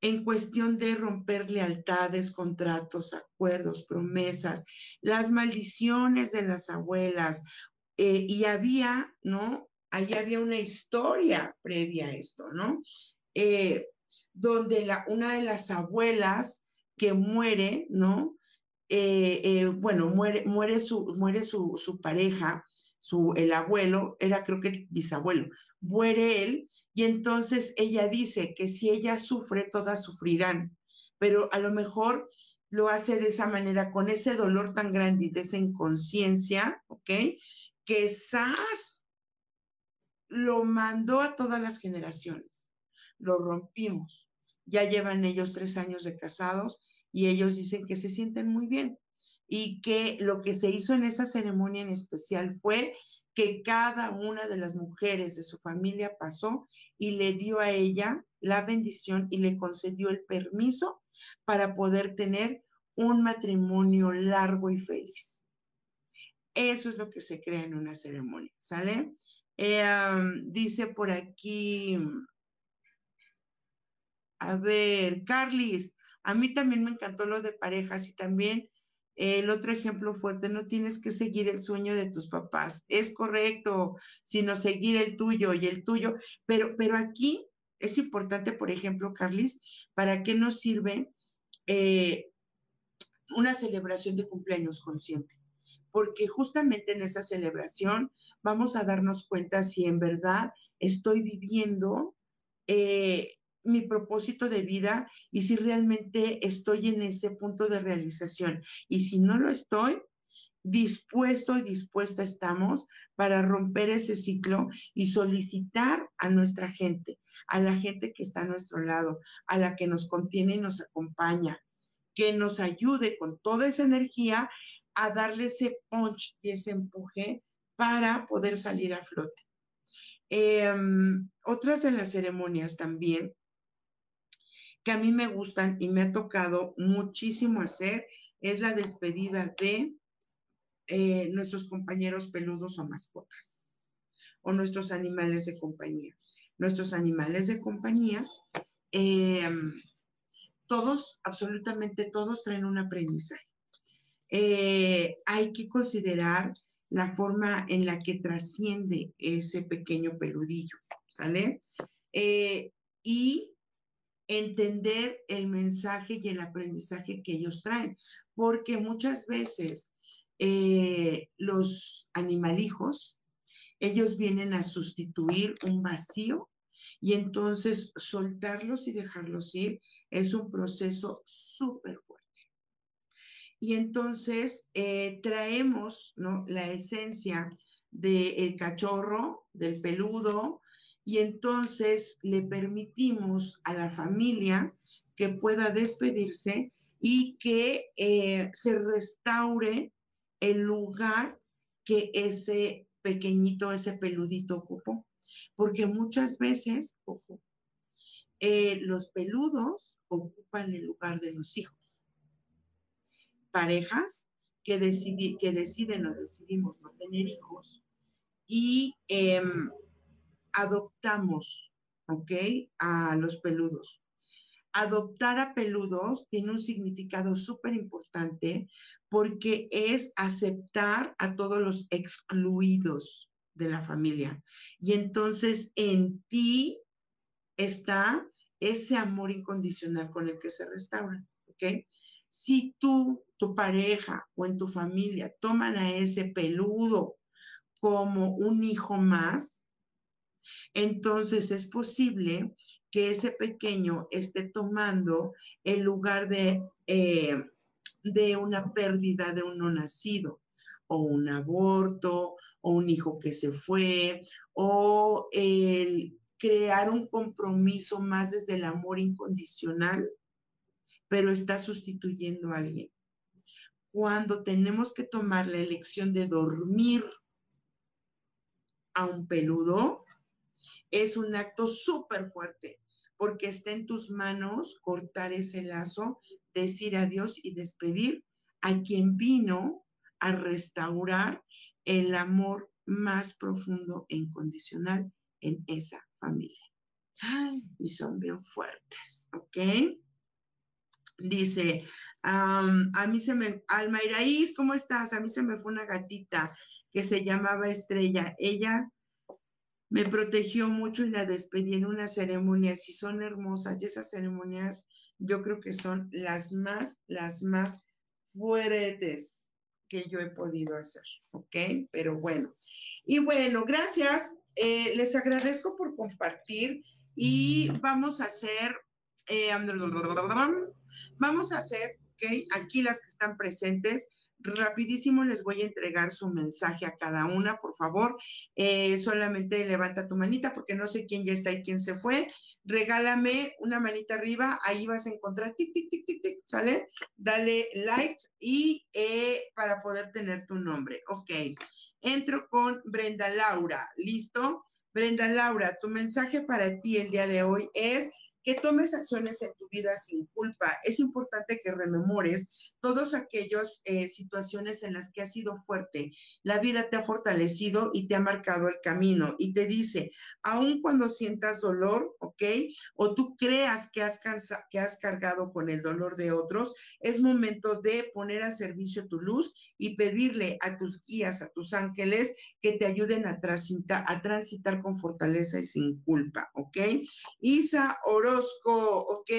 En cuestión de romper lealtades, contratos, acuerdos, promesas, las maldiciones de las abuelas. Eh, y había, ¿no? Allí había una historia previa a esto, ¿no? Eh, donde la, una de las abuelas que muere, ¿no? Eh, bueno, muere, muere, su, muere su, su pareja su, el abuelo, era creo que el bisabuelo, muere él y entonces ella dice que si ella sufre, todas sufrirán, pero a lo mejor lo hace de esa manera, con ese dolor tan grande y de esa inconsciencia, ¿ok? Que SAS lo mandó a todas las generaciones, lo rompimos. Ya llevan ellos tres años de casados y ellos dicen que se sienten muy bien y que lo que se hizo en esa ceremonia en especial fue que cada una de las mujeres de su familia pasó y le dio a ella la bendición y le concedió el permiso para poder tener un matrimonio largo y feliz. Eso es lo que se crea en una ceremonia, ¿sale? Eh, dice por aquí, a ver, Carlis, a mí también me encantó lo de parejas y también el otro ejemplo fuerte, no tienes que seguir el sueño de tus papás, es correcto, sino seguir el tuyo y el tuyo. Pero, pero aquí es importante, por ejemplo, Carlis, ¿para qué nos sirve eh, una celebración de cumpleaños consciente? Porque justamente en esa celebración vamos a darnos cuenta si en verdad estoy viviendo eh, mi propósito de vida y si realmente estoy en ese punto de realización. Y si no lo estoy, dispuesto y dispuesta estamos para romper ese ciclo y solicitar a nuestra gente, a la gente que está a nuestro lado, a la que nos contiene y nos acompaña, que nos ayude con toda esa energía a darle ese punch y ese empuje para poder salir a flote. Em, otras de las ceremonias también que a mí me gustan y me ha tocado muchísimo hacer es la despedida de eh, nuestros compañeros peludos o mascotas o nuestros animales de compañía. Nuestros animales de compañía, em, todos, absolutamente todos traen un aprendizaje. Eh, hay que considerar la forma en la que trasciende ese pequeño peludillo, ¿sale? Eh, y entender el mensaje y el aprendizaje que ellos traen, porque muchas veces eh, los animalijos, ellos vienen a sustituir un vacío y entonces soltarlos y dejarlos ir es un proceso súper fuerte. Y entonces eh, traemos ¿no? la esencia del cachorro, del peludo, y entonces le permitimos a la familia que pueda despedirse y que eh, se restaure el lugar que ese pequeñito, ese peludito ocupó. Porque muchas veces, ojo, eh, los peludos ocupan el lugar de los hijos. Parejas que, que deciden o decidimos no tener hijos y em, adoptamos, ¿ok? A los peludos. Adoptar a peludos tiene un significado súper importante porque es aceptar a todos los excluidos de la familia. Y entonces en ti está ese amor incondicional con el que se restaura, ¿ok? Si tú, tu pareja o en tu familia toman a ese peludo como un hijo más, entonces es posible que ese pequeño esté tomando el lugar de, eh, de una pérdida de un nacido o un aborto o un hijo que se fue o el crear un compromiso más desde el amor incondicional, pero está sustituyendo a alguien. Cuando tenemos que tomar la elección de dormir a un peludo, es un acto súper fuerte, porque está en tus manos cortar ese lazo, decir adiós y despedir a quien vino a restaurar el amor más profundo e incondicional en esa familia. y son bien fuertes, ¿ok? Dice, a mí se me, Alma Iraíz, ¿cómo estás? A mí se me fue una gatita que se llamaba Estrella. Ella me protegió mucho y la despedí en una ceremonia. Si son hermosas, y esas ceremonias yo creo que son las más, las más fuertes que yo he podido hacer, ¿ok? Pero bueno. Y bueno, gracias. Eh, les agradezco por compartir y vamos a hacer, eh, vamos a hacer, ¿ok? Aquí las que están presentes, rapidísimo les voy a entregar su mensaje a cada una, por favor. Eh, solamente levanta tu manita porque no sé quién ya está y quién se fue. Regálame una manita arriba, ahí vas a encontrar tic, tic, tic, tic, tic, ¿sale? Dale like y eh, para poder tener tu nombre. Ok. Entro con Brenda Laura. ¿Listo? Brenda Laura, tu mensaje para ti el día de hoy es que tomes acciones en tu vida sin culpa. Es importante que rememores todas aquellas eh, situaciones en las que has sido fuerte. La vida te ha fortalecido y te ha marcado el camino y te dice, aun cuando sientas dolor, ¿ok? O tú creas que has, que has cargado con el dolor de otros, es momento de poner al servicio tu luz y pedirle a tus guías, a tus ángeles, que te ayuden a transitar, a transitar con fortaleza y sin culpa, ¿ok? Isa Oro ¿ok?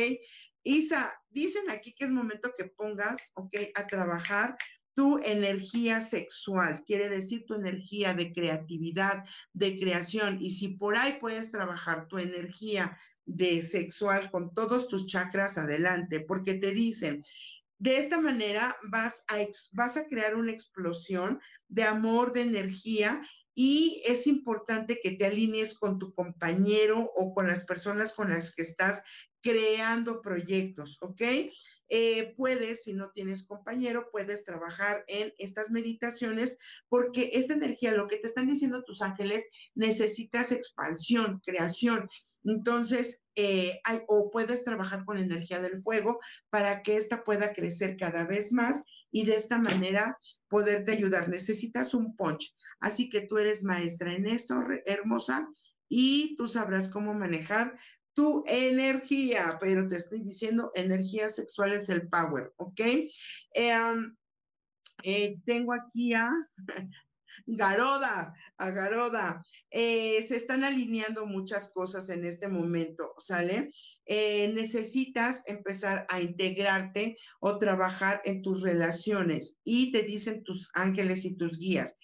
Isa, dicen aquí que es momento que pongas, ¿ok? A trabajar tu energía sexual, quiere decir tu energía de creatividad, de creación. Y si por ahí puedes trabajar tu energía de sexual con todos tus chakras, adelante, porque te dicen, de esta manera vas a, vas a crear una explosión de amor, de energía y es importante que te alinees con tu compañero o con las personas con las que estás creando proyectos, ¿ok? Eh, puedes, si no tienes compañero, puedes trabajar en estas meditaciones porque esta energía, lo que te están diciendo tus ángeles, necesitas expansión, creación. Entonces, eh, o puedes trabajar con energía del fuego para que ésta pueda crecer cada vez más y de esta manera poderte ayudar. Necesitas un punch. Así que tú eres maestra en esto, hermosa, y tú sabrás cómo manejar tu energía, pero te estoy diciendo, energía sexual es el power, ¿ok? Em, eh, tengo aquí a (laughs) Garoda, a Garoda. Eh, se están alineando muchas cosas en este momento, ¿sale? Eh, necesitas empezar a integrarte o trabajar en tus relaciones y te dicen tus ángeles y tus guías.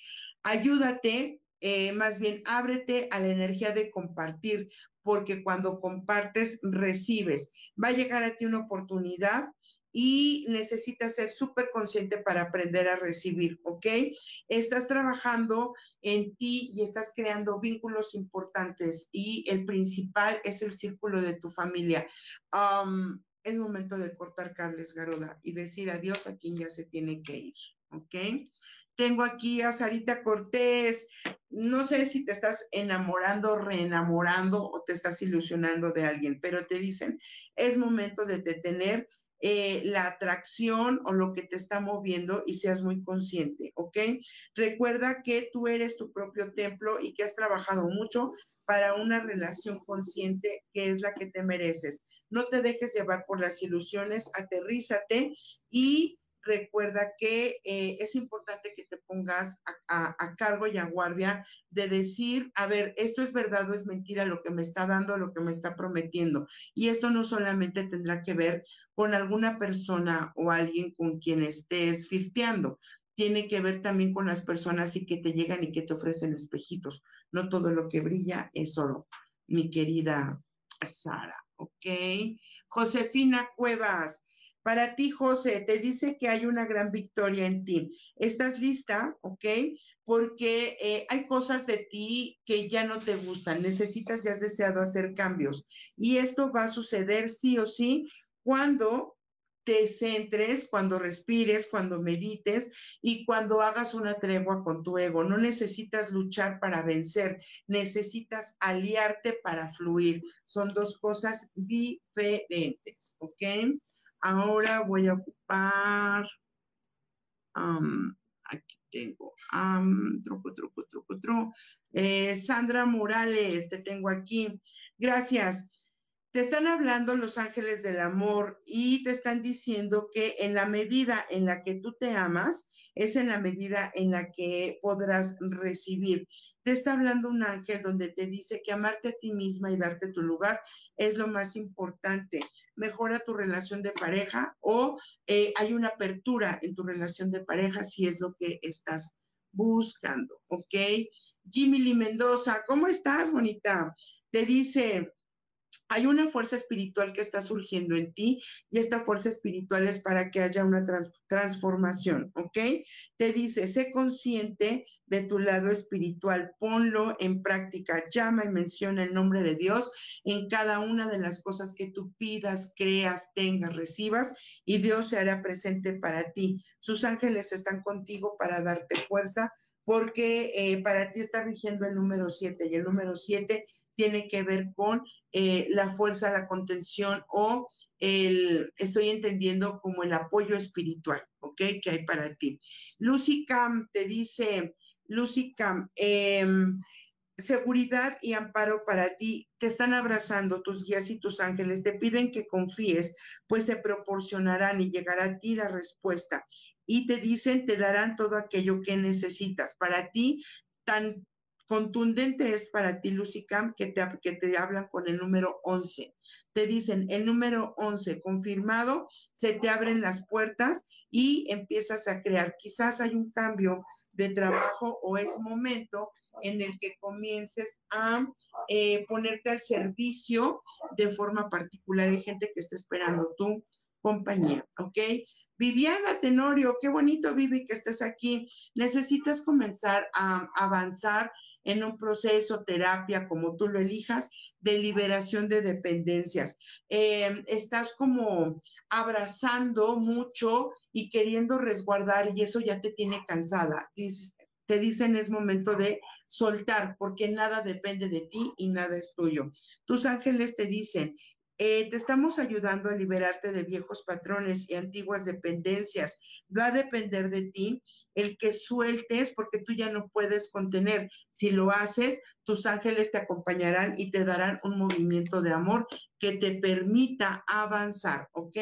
Ayúdate, eh, más bien ábrete a la energía de compartir, porque cuando compartes, recibes. Va a llegar a ti una oportunidad y necesitas ser súper consciente para aprender a recibir, ¿ok? Estás trabajando en ti y estás creando vínculos importantes y el principal es el círculo de tu familia. es momento de cortar cables, Garoda, y decir adiós a quien ya se tiene que ir, ¿ok? Tengo aquí a Sarita Cortés. No sé si te estás enamorando, reenamorando o te estás ilusionando de alguien, pero te dicen, es momento de detener eh, la atracción o lo que te está moviendo y seas muy consciente, ¿ok? Recuerda que tú eres tu propio templo y que has trabajado mucho para una relación consciente que es la que te mereces. No te dejes llevar por las ilusiones, aterrízate y recuerda que eh, es importante que te pongas a, cargo y a guardia de decir, a ver, esto es verdad o es mentira lo que me está dando, lo que me está prometiendo. Y esto no solamente tendrá que ver con alguna persona o alguien con quien estés flirteando, tiene que ver también con las personas y que te llegan y que te ofrecen espejitos. No todo lo que brilla es oro, mi querida Sara, ¿ok? Josefina Cuevas, para ti, José, te dice que hay una gran victoria en ti. ¿Estás lista? ¿Ok? Porque eh, hay cosas de ti que ya no te gustan. Necesitas, ya has deseado hacer cambios. Y esto va a suceder sí o sí cuando te centres, cuando respires, cuando medites y cuando hagas una tregua con tu ego. No necesitas luchar para vencer, necesitas aliarte para fluir. Son dos cosas diferentes, ¿ok? Ahora voy a ocupar, aquí tengo, um, truco, truco, truco. Eh, Sandra Morales, te tengo aquí. Gracias. Te están hablando los ángeles del amor y te están diciendo que en la medida en la que tú te amas, es en la medida en la que podrás recibir. Te está hablando un ángel donde te dice que amarte a ti misma y darte tu lugar es lo más importante. Mejora tu relación de pareja o eh, hay una apertura en tu relación de pareja si es lo que estás buscando, ¿ok? Jimmy Lee Mendoza, ¿cómo estás, bonita? Te dice, hay una fuerza espiritual que está surgiendo en ti y esta fuerza espiritual es para que haya una transformación, ¿ok? Te dice, sé consciente de tu lado espiritual, ponlo en práctica, llama y menciona el nombre de Dios en cada una de las cosas que tú pidas, creas, tengas, recibas y Dios se hará presente para ti. Sus ángeles están contigo para darte fuerza porque eh, para ti está rigiendo el número 7 y el número 7 tiene que ver con eh, la fuerza, la contención o el, estoy entendiendo como el apoyo espiritual, ¿ok? Que hay para ti. Lucy Cam te dice, Lucy Cam, em, seguridad y amparo para ti. Te están abrazando tus guías y tus ángeles. Te piden que confíes, pues te proporcionarán y llegará a ti la respuesta. Y te dicen, te darán todo aquello que necesitas. Para ti, tan Contundente es para ti, Lucy Camp, que te, que te hablan con el número 11. Te dicen, el número 11 confirmado, se te abren las puertas y empiezas a crear. Quizás hay un cambio de trabajo o es momento en el que comiences a eh, ponerte al servicio de forma particular. Hay gente que está esperando tu compañía, ¿ok? Viviana Tenorio, qué bonito, Vivi, que estés aquí. Necesitas comenzar a avanzar en un proceso, terapia, como tú lo elijas, de liberación de dependencias. Em, estás como abrazando mucho y queriendo resguardar y eso ya te tiene cansada. te dicen es momento de soltar porque nada depende de ti y nada es tuyo. Tus ángeles te dicen, eh, te estamos ayudando a liberarte de viejos patrones y antiguas dependencias. Va a depender de ti el que sueltes porque tú ya no puedes contener. Si lo haces, tus ángeles te acompañarán y te darán un movimiento de amor que te permita avanzar, ¿ok?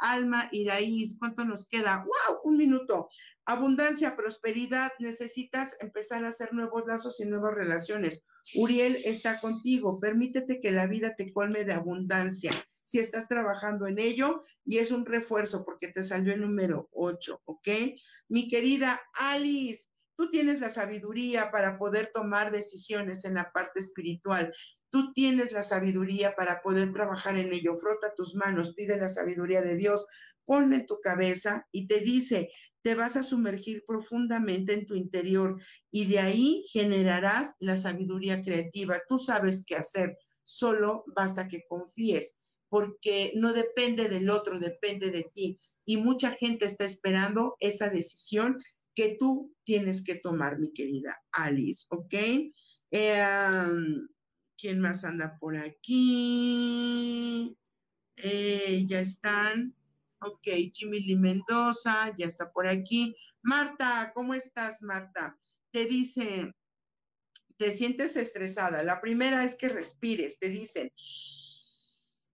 Alma Iraíz, ¿cuánto nos queda? ¡Wow! Un minuto. Abundancia, prosperidad, necesitas empezar a hacer nuevos lazos y nuevas relaciones. Uriel está contigo. Permítete que la vida te colme de abundancia. Si estás trabajando en ello y es un refuerzo porque te salió el número 8, ¿ok? Mi querida Alice, tú tienes la sabiduría para poder tomar decisiones en la parte espiritual. Tú tienes la sabiduría para poder trabajar en ello. Frota tus manos, pide la sabiduría de Dios, ponle en tu cabeza y te dice, te vas a sumergir profundamente en tu interior y de ahí generarás la sabiduría creativa. Tú sabes qué hacer, solo basta que confíes. porque no depende del otro, depende de ti. Y mucha gente está esperando esa decisión que tú tienes que tomar, mi querida Alice, ¿ok? Em, ¿Quién más anda por aquí? Eh, ya están. Ok, Jimmy Lee Mendoza, ya está por aquí. Marta, ¿cómo estás, Marta? Te dice, te sientes estresada. La primera es que respires, te dicen,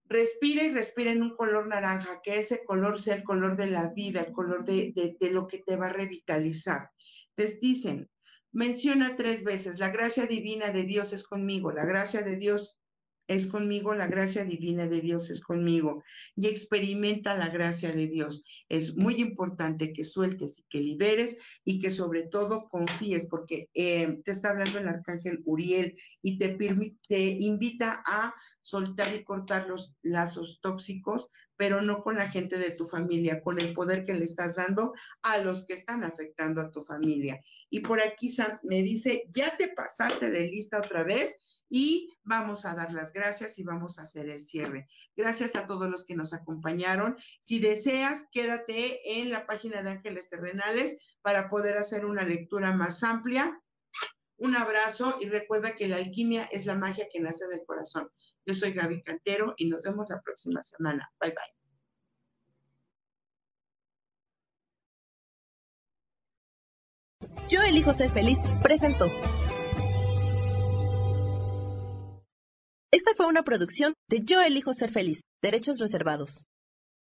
respira y respira en un color naranja, que ese color sea el color de la vida, el color de, de, lo que te va a revitalizar. Te dicen, menciona tres veces, la gracia divina de Dios es conmigo, la gracia de Dios es conmigo, la gracia divina de Dios es conmigo y experimenta la gracia de Dios. Es muy importante que sueltes y que liberes y que sobre todo confíes porque eh, te está hablando el arcángel Uriel y te, te invita a soltar y cortar los lazos tóxicos, pero no con la gente de tu familia, con el poder que le estás dando a los que están afectando a tu familia. Y por aquí me dice, ya te pasaste de lista otra vez y vamos a dar las gracias y vamos a hacer el cierre. Gracias a todos los que nos acompañaron. Si deseas, quédate en la página de Ángeles Terrenales para poder hacer una lectura más amplia. Un abrazo y recuerda que la alquimia es la magia que nace del corazón. Yo soy Gaby Cantero y nos vemos la próxima semana. Bye bye. Yo elijo ser feliz. Presento. Esta fue una producción de Yo elijo ser feliz, derechos reservados.